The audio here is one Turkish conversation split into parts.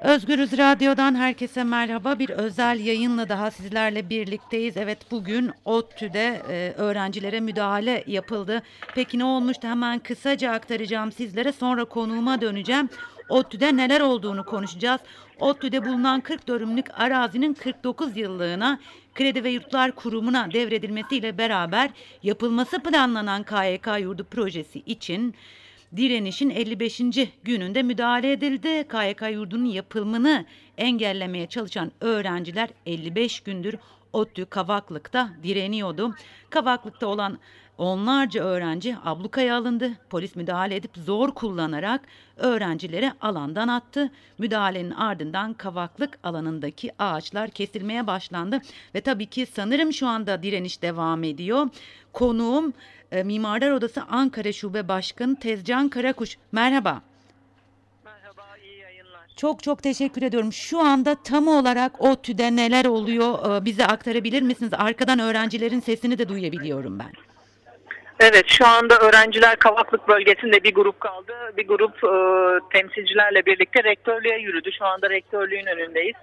Özgürüz Radyo'dan herkese merhaba. Bir özel yayınla daha sizlerle birlikteyiz. Evet bugün ODTÜ'de e, öğrencilere müdahale yapıldı. Peki ne olmuştu hemen kısaca aktaracağım sizlere. Sonra konuğuma döneceğim. ODTÜ'de neler olduğunu konuşacağız. ODTÜ'de bulunan 40 dönümlük arazinin 49 yıllığına Kredi ve Yurtlar Kurumu'na devredilmesiyle beraber yapılması planlanan KYK yurdu projesi için direnişin 55. gününde müdahale edildi. KYK yurdunun yapılımını engellemeye çalışan öğrenciler 55 gündür ODTÜ Kavaklık'ta direniyordu. Kavaklık'ta olan onlarca öğrenci ablukaya alındı. Polis müdahale edip zor kullanarak öğrencileri alandan attı. Müdahalenin ardından Kavaklık alanındaki ağaçlar kesilmeye başlandı ve tabii ki sanırım şu anda direniş devam ediyor. Konuğum e, Mimarlar Odası Ankara Şube Başkanı Tezcan Karakuş. Merhaba. Merhaba, iyi yayınlar. Çok çok teşekkür ediyorum. Şu anda tam olarak ODTÜ'de neler oluyor e, bize aktarabilir misiniz? Arkadan öğrencilerin sesini de duyabiliyorum ben. Evet, şu anda öğrenciler Kavaklık bölgesinde bir grup kaldı. Bir grup e, temsilcilerle birlikte rektörlüğe yürüdü. Şu anda rektörlüğün önündeyiz.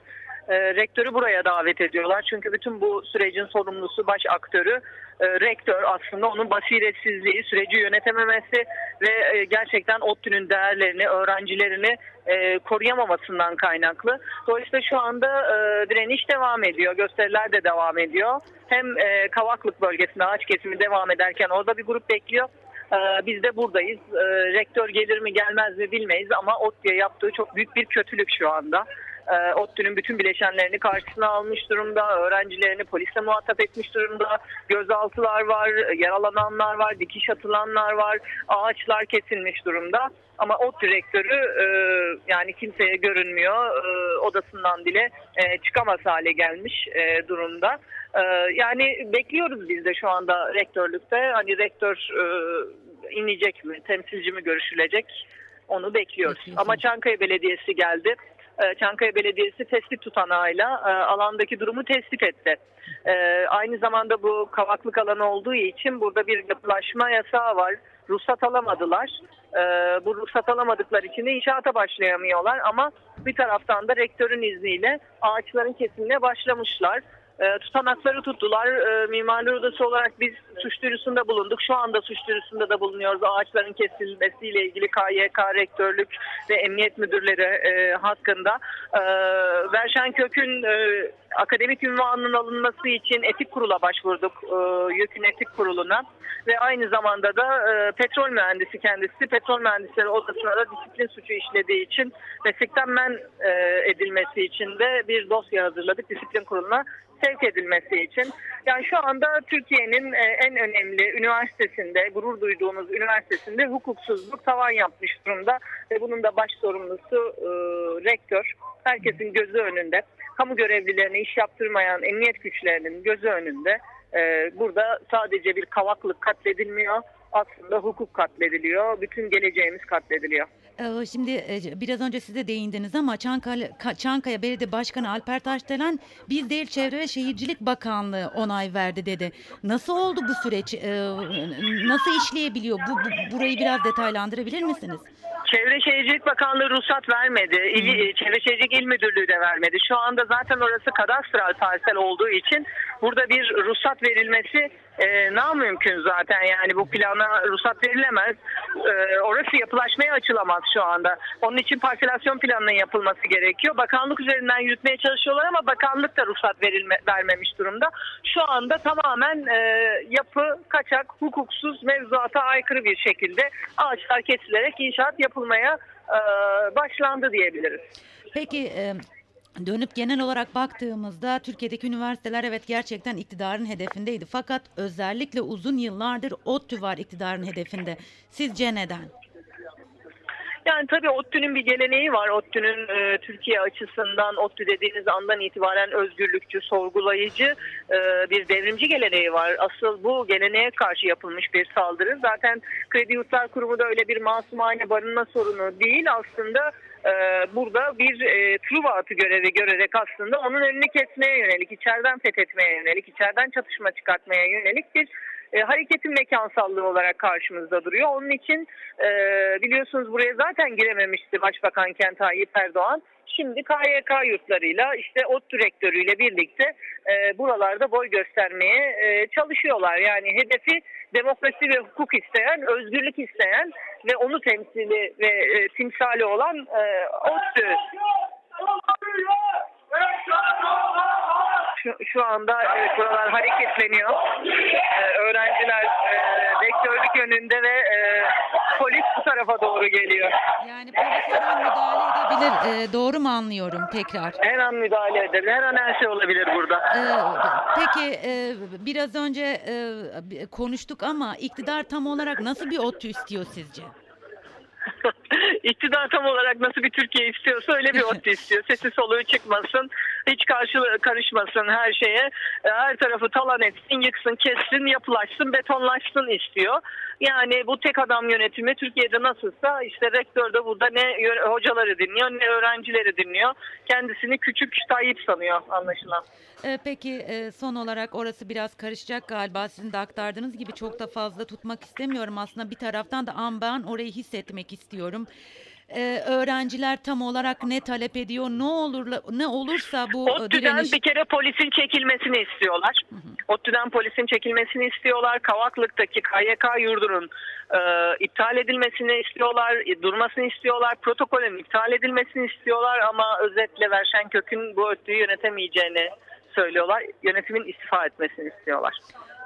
E, rektörü buraya davet ediyorlar. Çünkü bütün bu sürecin sorumlusu, baş aktörü e, rektör aslında onun basiretsizliği, süreci yönetememesi ve e, gerçekten ODTÜ'nün değerlerini, öğrencilerini e, koruyamamasından kaynaklı. Dolayısıyla şu anda e, direniş devam ediyor, gösteriler de devam ediyor. Hem e, Kavaklık bölgesinde ağaç kesimi devam ederken orada bir grup bekliyor. E, biz de buradayız. E, rektör gelir mi gelmez mi bilmeyiz ama ODTÜ'ye yaptığı çok büyük bir kötülük şu anda. E, ODTÜ'nün bütün bileşenlerini karşısına almış durumda. Öğrencilerini polisle muhatap etmiş durumda. Gözaltılar var, yaralananlar var, dikiş atılanlar var. Ağaçlar kesilmiş durumda. Ama ODTÜ rektörü e, yani kimseye görünmüyor. E, odasından bile e, çıkamaz hale gelmiş e, durumda. E, yani bekliyoruz biz de şu anda rektörlükte. Hani rektör e, inecek mi, temsilci mi görüşülecek onu bekliyoruz. Ama Çankaya Belediyesi geldi. Ee, Çankaya Belediyesi tespit tutanağıyla e, alandaki durumu tespit etti. Ee, Aynı zamanda bu kavaklık alanı olduğu için burada bir yapılaşma yasağı var. Ruhsat alamadılar. Ee, Bu ruhsat alamadıkları için de inşaata başlayamıyorlar ama bir taraftan da rektörün izniyle ağaçların kesimine başlamışlar. E, tutanakları tuttular. E, Mimarlar Odası olarak biz suç duyurusunda bulunduk. Şu anda suç duyurusunda da bulunuyoruz. Ağaçların kesilmesiyle ilgili KYK rektörlük ve emniyet müdürleri e, hakkında. E, Verşen Kök'ün e, akademik ünvanının alınması için etik kurula başvurduk. E, YÖK'ün etik kuruluna. Ve aynı zamanda da e, petrol mühendisi kendisi petrol mühendisleri odasına da disiplin suçu işlediği için meslekten men edilmesi için de bir dosya hazırladık disiplin kuruluna sevk edilmesi için. Yani şu anda Türkiye'nin e, en önemli üniversitesinde, gurur duyduğumuz üniversitesinde hukuksuzluk tavan yapmış durumda. Ve bunun da baş sorumlusu e, rektör. Herkesin gözü önünde. Kamu görevlilerine iş yaptırmayan emniyet güçlerinin gözü önünde. E, burada sadece bir kavaklık katledilmiyor. Aslında hukuk katlediliyor. Bütün geleceğimiz katlediliyor. Ee, Şimdi e, biraz önce size değindiniz ama Çankaya, Ka- Çankaya Belediye Başkanı Alper Taşdelen biz değil Çevre ve Şehircilik Bakanlığı onay verdi dedi. Nasıl oldu bu süreç? Ee, Nasıl işleyebiliyor? Bu, bu- burayı biraz detaylandırabilir misiniz? Çevre Şehircilik Bakanlığı ruhsat vermedi. İl, Çevre Şehircilik İl Müdürlüğü de vermedi. Şu anda zaten orası kadastral parsel olduğu için burada bir ruhsat verilmesi e, namümkün zaten. Yani bu plana ruhsat verilemez. E, orası yapılaşmaya açılamaz şu anda. Onun için parselasyon planının yapılması gerekiyor. Bakanlık üzerinden yürütmeye çalışıyorlar ama bakanlık da ruhsat verilme, vermemiş durumda. Şu anda tamamen e, yapı kaçak, hukuksuz, mevzuata aykırı bir şekilde ağaçlar kesilerek inşaat yapılmaya e, başlandı diyebiliriz. Peki e, dönüp genel olarak baktığımızda Türkiye'deki üniversiteler evet gerçekten iktidarın hedefindeydi. Fakat özellikle uzun yıllardır ODTÜ var iktidarın hedefinde. Sizce neden? Yani tabii ODTÜ'nün bir geleneği var. ODTÜ'nün e, Türkiye açısından ODTÜ dediğiniz andan itibaren özgürlükçü, sorgulayıcı e, bir devrimci geleneği var. Asıl bu geleneğe karşı yapılmış bir saldırı. Zaten Kredi Yurtlar Kurumu da öyle bir masumane barınma sorunu değil. Aslında burada bir e, Truva atı görevi görerek aslında onun önünü kesmeye yönelik, içeriden fethetmeye yönelik, içeriden çatışma çıkartmaya yönelik bir e, hareketin mekansallığı olarak karşımızda duruyor. Onun için e, biliyorsunuz buraya zaten girememişti Başbakan Kent Tayyip Erdoğan. Şimdi KYK yurtlarıyla işte ot direktörüyle birlikte e, buralarda boy göstermeye e, çalışıyorlar. Yani hedefi demokrasi ve hukuk isteyen, özgürlük isteyen ve onu temsili ve e, timsali olan e, ODTÜ şu, şu anda evet, buralar hareketleniyor. Ee, öğrenciler e, rektörlük yönünde ve e, polis bu tarafa doğru geliyor. Yani polis her an müdahale edebilir. Ee, doğru mu anlıyorum tekrar? Her an müdahale edebilir. Her an her şey olabilir burada. Ee, peki e, biraz önce e, konuştuk ama iktidar tam olarak nasıl bir ODTÜ istiyor sizce? İktidar tam olarak nasıl bir Türkiye istiyorsa öyle bir ODTÜ istiyor. Sesi soluğu çıkmasın, hiç karşı karışmasın her şeye. Her tarafı talan etsin, yıksın, kessin, yapılaşsın, betonlaşsın istiyor. Yani bu tek adam yönetimi Türkiye'de nasılsa işte rektör de burada ne hocaları dinliyor ne öğrencileri dinliyor. Kendisini küçük Tayyip sanıyor anlaşılan. Ee, peki e, son olarak orası biraz karışacak galiba sizin de aktardığınız gibi çok da fazla tutmak istemiyorum aslında bir taraftan da an ben orayı hissetmek istiyorum. Ee, öğrenciler tam olarak ne talep ediyor ne olur ne olursa bu ODTÜ'den direniş... bir kere polisin çekilmesini istiyorlar. Hı hı. ODTÜ'den polisin çekilmesini istiyorlar. Kavaklık'taki KYK yurdunun e, iptal edilmesini istiyorlar, e, durmasını istiyorlar, protokolün iptal edilmesini istiyorlar ama özetle Verşen Kök'ün bu ODTÜ'yü yönetemeyeceğini söylüyorlar. Yönetimin istifa etmesini istiyorlar.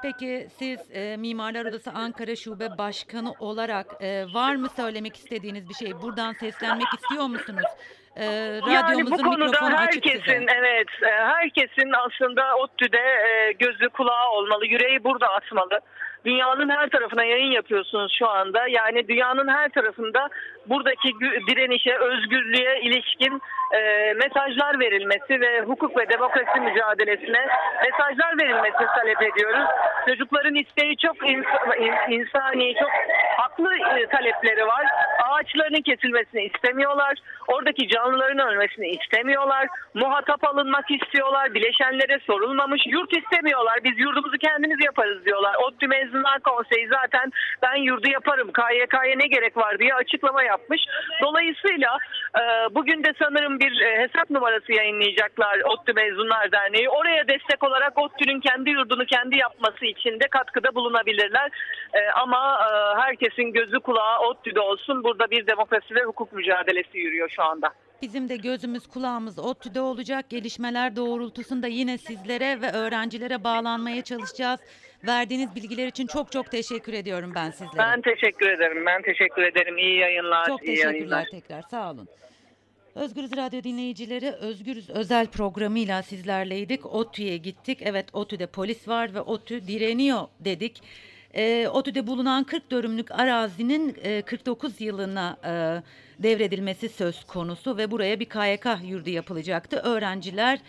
Peki siz e, Mimarlar Odası Ankara Şube Başkanı olarak e, var mı söylemek istediğiniz bir şey? Buradan seslenmek istiyor musunuz? E, yani bu konuda herkesin evet e, herkesin aslında ODTÜ'de e, gözü kulağı olmalı, yüreği burada atmalı. Dünyanın her tarafına yayın yapıyorsunuz şu anda. Yani dünyanın her tarafında buradaki direnişe, özgürlüğe ilişkin e, mesajlar verilmesi ve hukuk ve demokrasi mücadelesine mesajlar verilmesini talep ediyoruz. Çocukların isteği çok ins insani, çok haklı e, talepleri var. Ağaçlarının kesilmesini istemiyorlar. Oradaki canlıların ölmesini istemiyorlar. Muhatap alınmak istiyorlar. Bileşenlere sorulmamış. Yurt istemiyorlar. Biz yurdumuzu kendimiz yaparız diyorlar. ODTÜ Mezunlar Konseyi zaten ben yurdu yaparım. KYK'ya ne gerek var diye açıklama yapmış. Dolayısıyla e, bugün de sanırım bir e, hesap numarası yayınlayacaklar ODTÜ Mezunlar Derneği. Oraya destek olarak ODTÜ'nün kendi yurdunu kendi yapması için de katkıda bulunabilirler. Ama e, herkesin gözü kulağı ODTÜ'de olsun. Burada bir demokrasi ve hukuk mücadelesi yürüyor şu anda. Bizim de gözümüz kulağımız ODTÜ'de olacak. Gelişmeler doğrultusunda yine sizlere ve öğrencilere bağlanmaya çalışacağız. Verdiğiniz bilgiler için çok çok teşekkür ediyorum ben sizlere. Ben teşekkür ederim. Ben teşekkür ederim. İyi yayınlar. Çok iyi teşekkürler yayınlar. tekrar. Sağ olun. Özgürüz Radyo dinleyicileri Özgürüz özel programıyla sizlerleydik. OTÜ'ye gittik. Evet OTÜ'de polis var ve OTÜ direniyor dedik. E, ODTÜ'de bulunan 40 dönümlük arazinin e, 49 yılına e, devredilmesi söz konusu ve buraya bir KYK yurdu yapılacaktı. Öğrenciler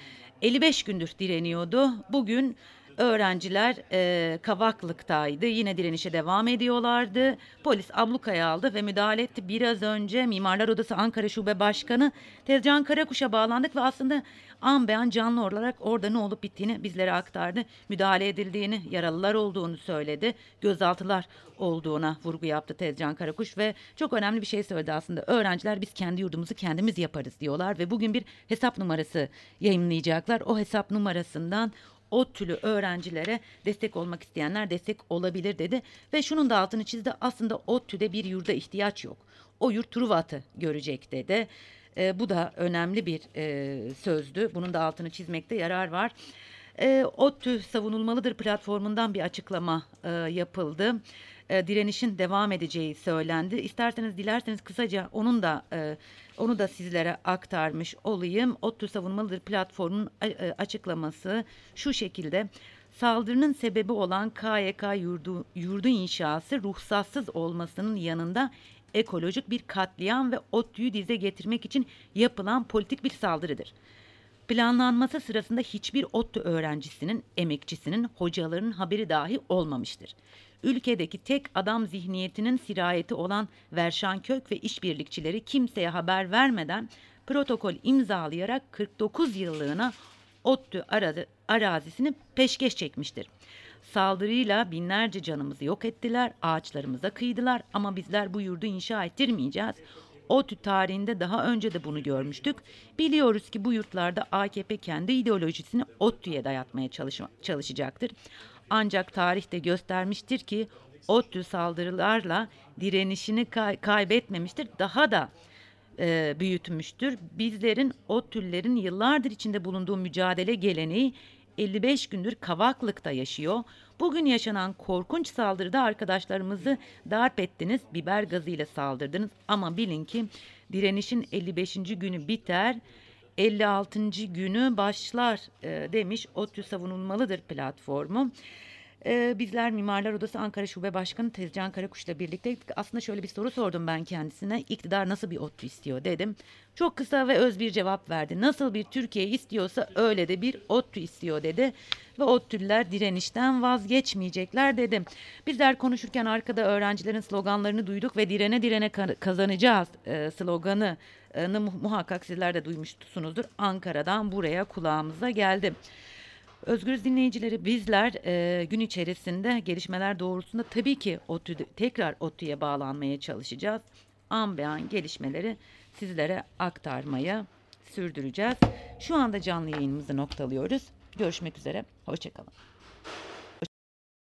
55 gündür direniyordu. Bugün öğrenciler e, Kavaklık'taydı. Yine direnişe devam ediyorlardı. Polis ablukaya aldı ve müdahale etti. Biraz önce Mimarlar Odası Ankara Şube Başkanı Tezcan Karakuş'a bağlandık ve aslında an beyan canlı olarak orada ne olup bittiğini bizlere aktardı. Müdahale edildiğini, yaralılar olduğunu söyledi. Gözaltılar olduğuna vurgu yaptı Tezcan Karakuş ve çok önemli bir şey söyledi aslında. Öğrenciler biz kendi yurdumuzu kendimiz yaparız diyorlar ve bugün bir hesap numarası yayınlayacaklar. O hesap numarasından o türlü öğrencilere destek olmak isteyenler destek olabilir dedi. Ve şunun da altını çizdi aslında ODTÜ'de bir yurda ihtiyaç yok. O yurt Truvat'ı görecek dedi. E, bu da önemli bir e, sözdü. Bunun da altını çizmekte yarar var. E, ODTÜ savunulmalıdır platformundan bir açıklama e, yapıldı. E, direnişin devam edeceği söylendi. İsterseniz dilerseniz kısaca onun da e, onu da sizlere aktarmış olayım. ODTÜ savunmalıdır platformunun e, açıklaması şu şekilde. Saldırının sebebi olan KYK yurdu, yurdu inşası ruhsatsız olmasının yanında ekolojik bir katliam ve ODTÜ'yü dize getirmek için yapılan politik bir saldırıdır. Planlanması sırasında hiçbir ODTÜ öğrencisinin, emekçisinin, hocalarının haberi dahi olmamıştır. Ülkedeki tek adam zihniyetinin sirayeti olan Verşan Kök ve işbirlikçileri kimseye haber vermeden protokol imzalayarak 49 yıllığına ODTÜ arazisini peşkeş çekmiştir. Saldırıyla binlerce canımızı yok ettiler, ağaçlarımıza kıydılar ama bizler bu yurdu inşa ettirmeyeceğiz. ODTÜ tarihinde daha önce de bunu görmüştük. Biliyoruz ki bu yurtlarda AKP kendi ideolojisini ODTÜ'ye dayatmaya çalışma- çalışacaktır. Ancak tarihte göstermiştir ki ODTÜ saldırılarla direnişini kay- kaybetmemiştir. Daha da e, büyütmüştür. Bizlerin ODTÜ'lerin yıllardır içinde bulunduğu mücadele geleneği 55 gündür Kavaklık'ta yaşıyor. Bugün yaşanan korkunç saldırıda arkadaşlarımızı darp ettiniz, biber gazıyla saldırdınız ama bilin ki direnişin 55. günü biter, 56. günü başlar e, demiş ODTÜ savunulmalıdır platformu. Ee, bizler Mimarlar Odası Ankara Şube Başkanı Tezcan Karakuş'la birlikte aslında şöyle bir soru sordum ben kendisine. İktidar nasıl bir ODTÜ istiyor dedim. Çok kısa ve öz bir cevap verdi. Nasıl bir Türkiye istiyorsa öyle de bir ODTÜ istiyor dedi. Ve ODTÜ'lüler direnişten vazgeçmeyecekler dedim. Bizler konuşurken arkada öğrencilerin sloganlarını duyduk ve direne direne ka- kazanacağız e, sloganı e, mu- muhakkak sizler de duymuşsunuzdur. Ankara'dan buraya kulağımıza geldi. Özgür dinleyicileri bizler e, gün içerisinde gelişmeler doğrultusunda tabii ki ODTÜ, tekrar ODTÜ'ye bağlanmaya çalışacağız. An be an gelişmeleri sizlere aktarmaya sürdüreceğiz. Şu anda canlı yayınımızı noktalıyoruz. Görüşmek üzere. Hoşçakalın.